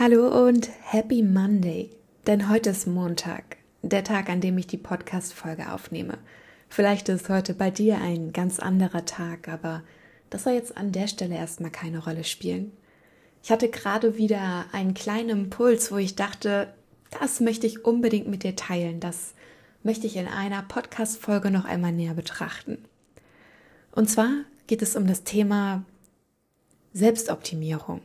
Hallo und Happy Monday, denn heute ist Montag, der Tag, an dem ich die Podcast-Folge aufnehme. Vielleicht ist heute bei dir ein ganz anderer Tag, aber das soll jetzt an der Stelle erstmal keine Rolle spielen. Ich hatte gerade wieder einen kleinen Impuls, wo ich dachte, das möchte ich unbedingt mit dir teilen, das möchte ich in einer Podcast-Folge noch einmal näher betrachten. Und zwar geht es um das Thema Selbstoptimierung.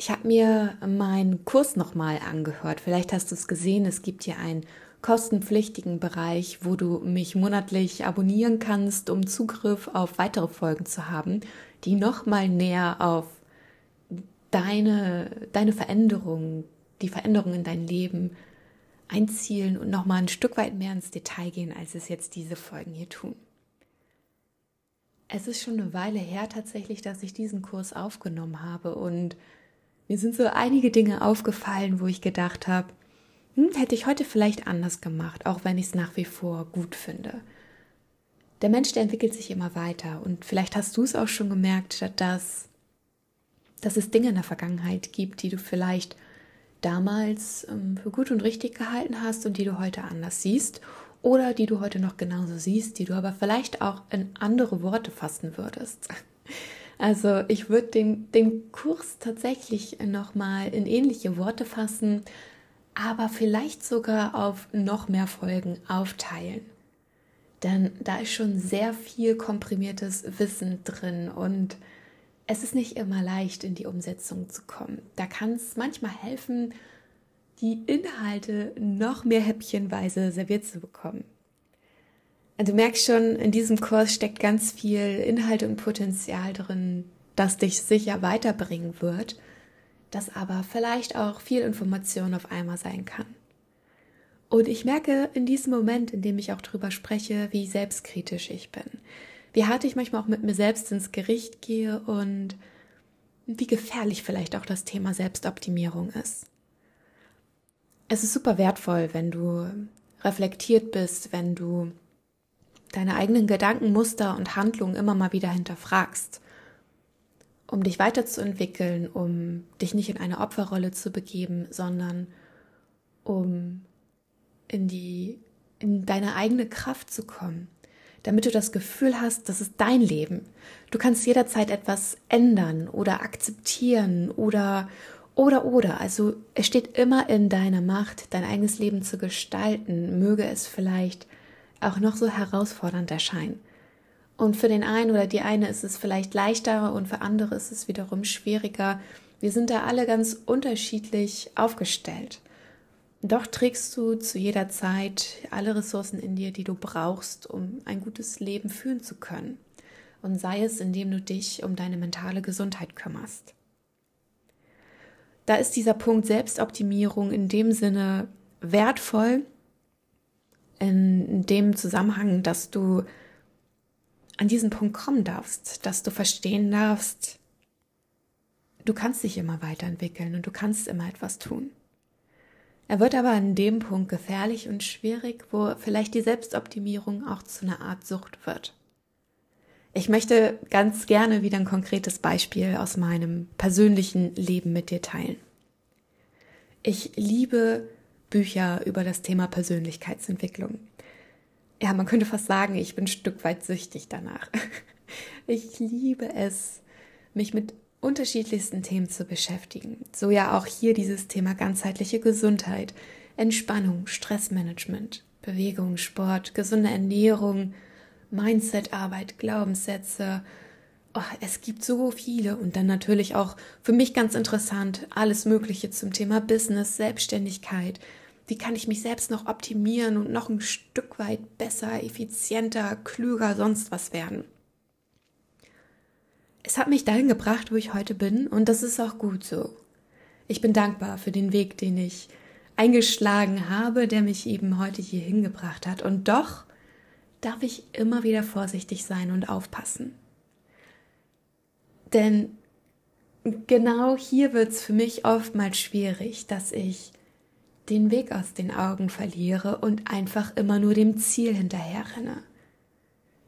Ich habe mir meinen Kurs nochmal angehört. Vielleicht hast du es gesehen, es gibt hier einen kostenpflichtigen Bereich, wo du mich monatlich abonnieren kannst, um Zugriff auf weitere Folgen zu haben, die nochmal näher auf deine, deine Veränderung, die Veränderung in dein Leben einzielen und nochmal ein Stück weit mehr ins Detail gehen, als es jetzt diese Folgen hier tun. Es ist schon eine Weile her tatsächlich, dass ich diesen Kurs aufgenommen habe und mir sind so einige Dinge aufgefallen, wo ich gedacht habe, hm, hätte ich heute vielleicht anders gemacht, auch wenn ich es nach wie vor gut finde. Der Mensch, der entwickelt sich immer weiter und vielleicht hast du es auch schon gemerkt, dass, dass es Dinge in der Vergangenheit gibt, die du vielleicht damals ähm, für gut und richtig gehalten hast und die du heute anders siehst oder die du heute noch genauso siehst, die du aber vielleicht auch in andere Worte fassen würdest. Also ich würde den, den Kurs tatsächlich nochmal in ähnliche Worte fassen, aber vielleicht sogar auf noch mehr Folgen aufteilen. Denn da ist schon sehr viel komprimiertes Wissen drin und es ist nicht immer leicht, in die Umsetzung zu kommen. Da kann es manchmal helfen, die Inhalte noch mehr häppchenweise serviert zu bekommen. Du merkst schon, in diesem Kurs steckt ganz viel Inhalt und Potenzial drin, das dich sicher weiterbringen wird, das aber vielleicht auch viel Information auf einmal sein kann. Und ich merke in diesem Moment, in dem ich auch drüber spreche, wie selbstkritisch ich bin. Wie hart ich manchmal auch mit mir selbst ins Gericht gehe und wie gefährlich vielleicht auch das Thema Selbstoptimierung ist. Es ist super wertvoll, wenn du reflektiert bist, wenn du deine eigenen Gedanken, Muster und Handlungen immer mal wieder hinterfragst, um dich weiterzuentwickeln, um dich nicht in eine Opferrolle zu begeben, sondern um in die in deine eigene Kraft zu kommen, damit du das Gefühl hast, das ist dein Leben. Du kannst jederzeit etwas ändern oder akzeptieren oder oder oder, also es steht immer in deiner Macht, dein eigenes Leben zu gestalten, möge es vielleicht auch noch so herausfordernd erscheinen. Und für den einen oder die eine ist es vielleicht leichter und für andere ist es wiederum schwieriger. Wir sind da alle ganz unterschiedlich aufgestellt. Doch trägst du zu jeder Zeit alle Ressourcen in dir, die du brauchst, um ein gutes Leben führen zu können. Und sei es, indem du dich um deine mentale Gesundheit kümmerst. Da ist dieser Punkt Selbstoptimierung in dem Sinne wertvoll, in dem Zusammenhang, dass du an diesen Punkt kommen darfst, dass du verstehen darfst, du kannst dich immer weiterentwickeln und du kannst immer etwas tun. Er wird aber an dem Punkt gefährlich und schwierig, wo vielleicht die Selbstoptimierung auch zu einer Art Sucht wird. Ich möchte ganz gerne wieder ein konkretes Beispiel aus meinem persönlichen Leben mit dir teilen. Ich liebe Bücher über das Thema Persönlichkeitsentwicklung. Ja, man könnte fast sagen, ich bin ein Stück weit süchtig danach. Ich liebe es, mich mit unterschiedlichsten Themen zu beschäftigen. So ja auch hier dieses Thema ganzheitliche Gesundheit, Entspannung, Stressmanagement, Bewegung, Sport, gesunde Ernährung, Mindsetarbeit, Glaubenssätze, oh, es gibt so viele und dann natürlich auch für mich ganz interessant alles Mögliche zum Thema Business, Selbstständigkeit. Wie kann ich mich selbst noch optimieren und noch ein Stück weit besser, effizienter, klüger, sonst was werden? Es hat mich dahin gebracht, wo ich heute bin und das ist auch gut so. Ich bin dankbar für den Weg, den ich eingeschlagen habe, der mich eben heute hier hingebracht hat. Und doch darf ich immer wieder vorsichtig sein und aufpassen. Denn genau hier wird es für mich oftmals schwierig, dass ich den Weg aus den Augen verliere und einfach immer nur dem Ziel hinterherrenne.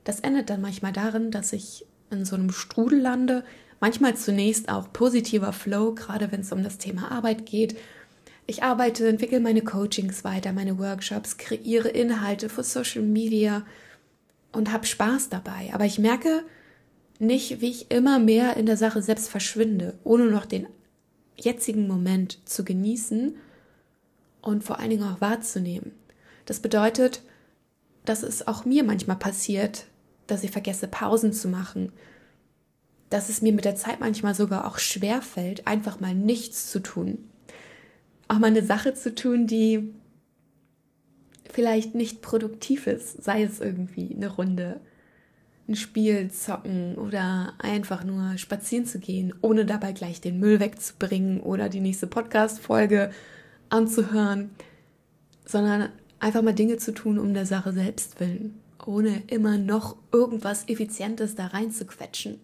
Das endet dann manchmal darin, dass ich in so einem Strudel lande, Manchmal zunächst auch positiver Flow, gerade wenn es um das Thema Arbeit geht. Ich arbeite, entwickle meine Coachings weiter, meine Workshops, kreiere Inhalte für Social Media und habe Spaß dabei. Aber ich merke nicht, wie ich immer mehr in der Sache selbst verschwinde, ohne noch den jetzigen Moment zu genießen und vor allen Dingen auch wahrzunehmen. Das bedeutet, dass es auch mir manchmal passiert, dass ich vergesse, Pausen zu machen, dass es mir mit der Zeit manchmal sogar auch schwer fällt, einfach mal nichts zu tun. Auch mal eine Sache zu tun, die vielleicht nicht produktiv ist, sei es irgendwie eine Runde, ein Spiel zocken oder einfach nur spazieren zu gehen, ohne dabei gleich den Müll wegzubringen oder die nächste Podcast-Folge anzuhören, sondern einfach mal Dinge zu tun um der Sache selbst willen, ohne immer noch irgendwas Effizientes da reinzuquetschen.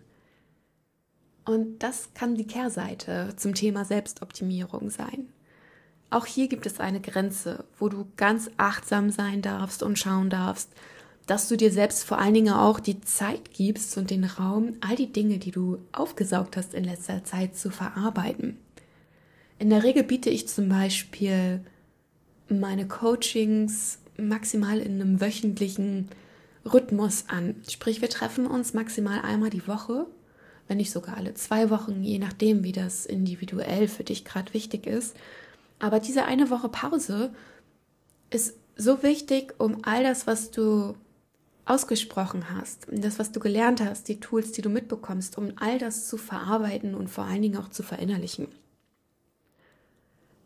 Und das kann die Kehrseite zum Thema Selbstoptimierung sein. Auch hier gibt es eine Grenze, wo du ganz achtsam sein darfst und schauen darfst, dass du dir selbst vor allen Dingen auch die Zeit gibst und den Raum, all die Dinge, die du aufgesaugt hast in letzter Zeit, zu verarbeiten. In der Regel biete ich zum Beispiel meine Coachings maximal in einem wöchentlichen Rhythmus an. Sprich, wir treffen uns maximal einmal die Woche wenn nicht sogar alle zwei Wochen, je nachdem, wie das individuell für dich gerade wichtig ist. Aber diese eine Woche Pause ist so wichtig, um all das, was du ausgesprochen hast, das, was du gelernt hast, die Tools, die du mitbekommst, um all das zu verarbeiten und vor allen Dingen auch zu verinnerlichen.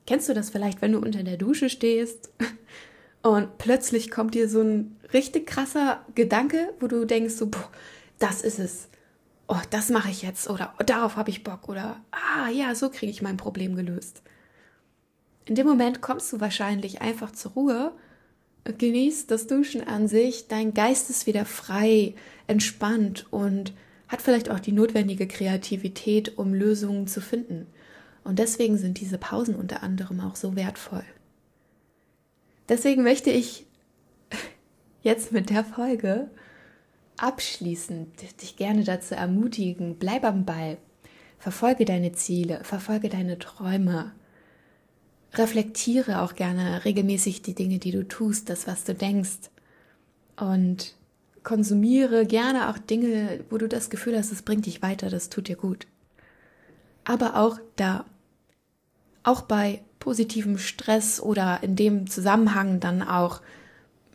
Kennst du das vielleicht, wenn du unter der Dusche stehst und plötzlich kommt dir so ein richtig krasser Gedanke, wo du denkst, so, boah, das ist es oh, das mache ich jetzt oder oh, darauf habe ich Bock oder ah ja, so kriege ich mein Problem gelöst. In dem Moment kommst du wahrscheinlich einfach zur Ruhe, genießt das Duschen an sich, dein Geist ist wieder frei, entspannt und hat vielleicht auch die notwendige Kreativität, um Lösungen zu finden. Und deswegen sind diese Pausen unter anderem auch so wertvoll. Deswegen möchte ich jetzt mit der Folge abschließend dich gerne dazu ermutigen, bleib am Ball, verfolge deine Ziele, verfolge deine Träume, reflektiere auch gerne regelmäßig die Dinge, die du tust, das, was du denkst und konsumiere gerne auch Dinge, wo du das Gefühl hast, es bringt dich weiter, das tut dir gut. Aber auch da, auch bei positivem Stress oder in dem Zusammenhang dann auch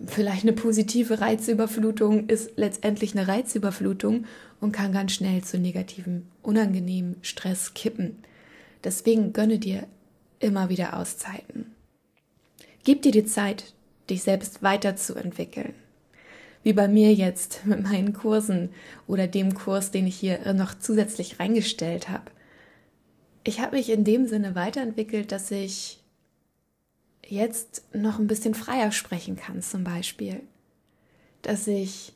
vielleicht eine positive Reizüberflutung ist letztendlich eine Reizüberflutung und kann ganz schnell zu negativem, unangenehmen Stress kippen. Deswegen gönne dir immer wieder Auszeiten. Gib dir die Zeit, dich selbst weiterzuentwickeln. Wie bei mir jetzt mit meinen Kursen oder dem Kurs, den ich hier noch zusätzlich reingestellt habe. Ich habe mich in dem Sinne weiterentwickelt, dass ich jetzt noch ein bisschen freier sprechen kann, zum Beispiel. Dass ich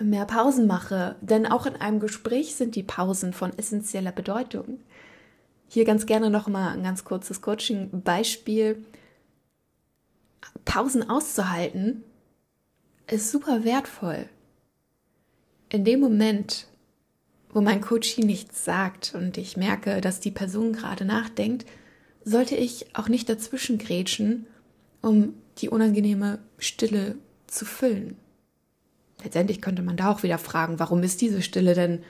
mehr Pausen mache, denn auch in einem Gespräch sind die Pausen von essentieller Bedeutung. Hier ganz gerne noch mal ein ganz kurzes Coaching-Beispiel. Pausen auszuhalten ist super wertvoll. In dem Moment, wo mein Coachie nichts sagt und ich merke, dass die Person gerade nachdenkt, sollte ich auch nicht dazwischen grätschen, um die unangenehme Stille zu füllen. Letztendlich könnte man da auch wieder fragen, warum ist diese Stille denn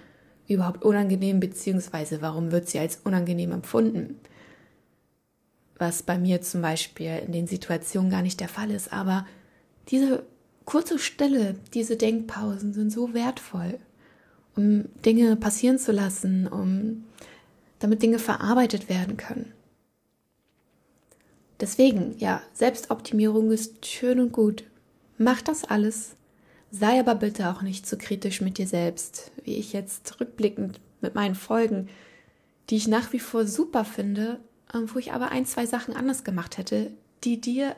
überhaupt unangenehm, beziehungsweise warum wird sie als unangenehm empfunden? Was bei mir zum Beispiel in den Situationen gar nicht der Fall ist, aber diese kurze Stille, diese Denkpausen sind so wertvoll, um Dinge passieren zu lassen, um damit Dinge verarbeitet werden können. Deswegen, ja, Selbstoptimierung ist schön und gut. Mach das alles. Sei aber bitte auch nicht zu so kritisch mit dir selbst, wie ich jetzt rückblickend mit meinen Folgen, die ich nach wie vor super finde, ähm, wo ich aber ein, zwei Sachen anders gemacht hätte, die dir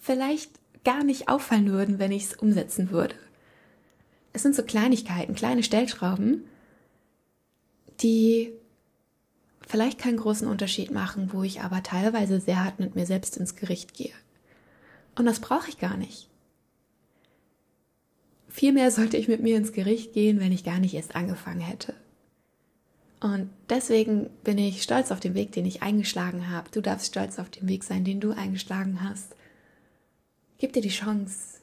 vielleicht gar nicht auffallen würden, wenn ich es umsetzen würde. Es sind so Kleinigkeiten, kleine Stellschrauben, die vielleicht keinen großen Unterschied machen, wo ich aber teilweise sehr hart mit mir selbst ins Gericht gehe. Und das brauche ich gar nicht. Vielmehr sollte ich mit mir ins Gericht gehen, wenn ich gar nicht erst angefangen hätte. Und deswegen bin ich stolz auf den Weg, den ich eingeschlagen habe. Du darfst stolz auf den Weg sein, den du eingeschlagen hast. Gib dir die Chance,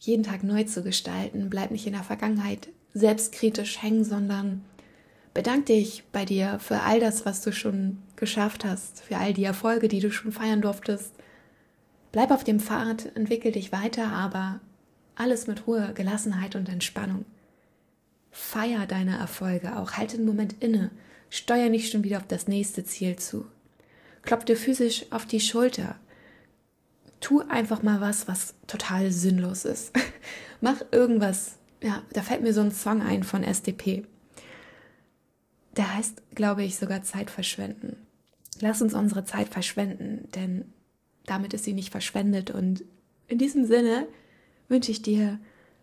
jeden Tag neu zu gestalten. Bleib nicht in der Vergangenheit selbstkritisch hängen, sondern bedank dich bei dir für all das, was du schon geschafft hast, für all die Erfolge, die du schon feiern durftest. Bleib auf dem Pfad, entwickel dich weiter, aber alles mit Ruhe, Gelassenheit und Entspannung. Feier deine Erfolge auch, halte einen Moment inne, steuer nicht schon wieder auf das nächste Ziel zu. Klopf dir physisch auf die Schulter. Tu einfach mal was, was total sinnlos ist. Mach irgendwas. Ja, da fällt mir so ein Song ein von SDP. Der heißt, glaube ich, sogar Zeit verschwenden. Lass uns unsere Zeit verschwenden, denn damit ist sie nicht verschwendet. Und in diesem Sinne wünsche ich dir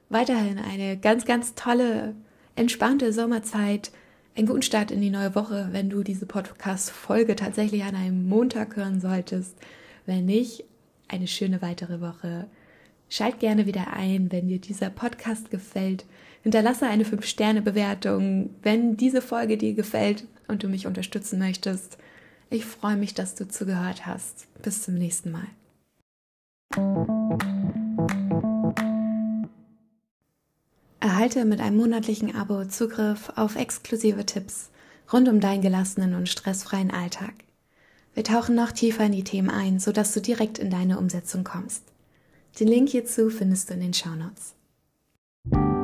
weiterhin eine ganz, ganz tolle entspannte Sommerzeit, einen guten Start in die neue Woche, wenn du diese Podcast-Folge tatsächlich an einem Montag hören solltest. Wenn nicht, eine schöne weitere Woche. Schalt gerne wieder ein, wenn dir dieser Podcast gefällt. Hinterlasse eine 5-Sterne-Bewertung, wenn diese Folge dir gefällt und du mich unterstützen möchtest. Ich freue mich, dass du zugehört hast. Bis zum nächsten Mal. Erhalte mit einem monatlichen Abo Zugriff auf exklusive Tipps rund um deinen gelassenen und stressfreien Alltag. Wir tauchen noch tiefer in die Themen ein, sodass du direkt in deine Umsetzung kommst. Den Link hierzu findest du in den Shownotes. Notes.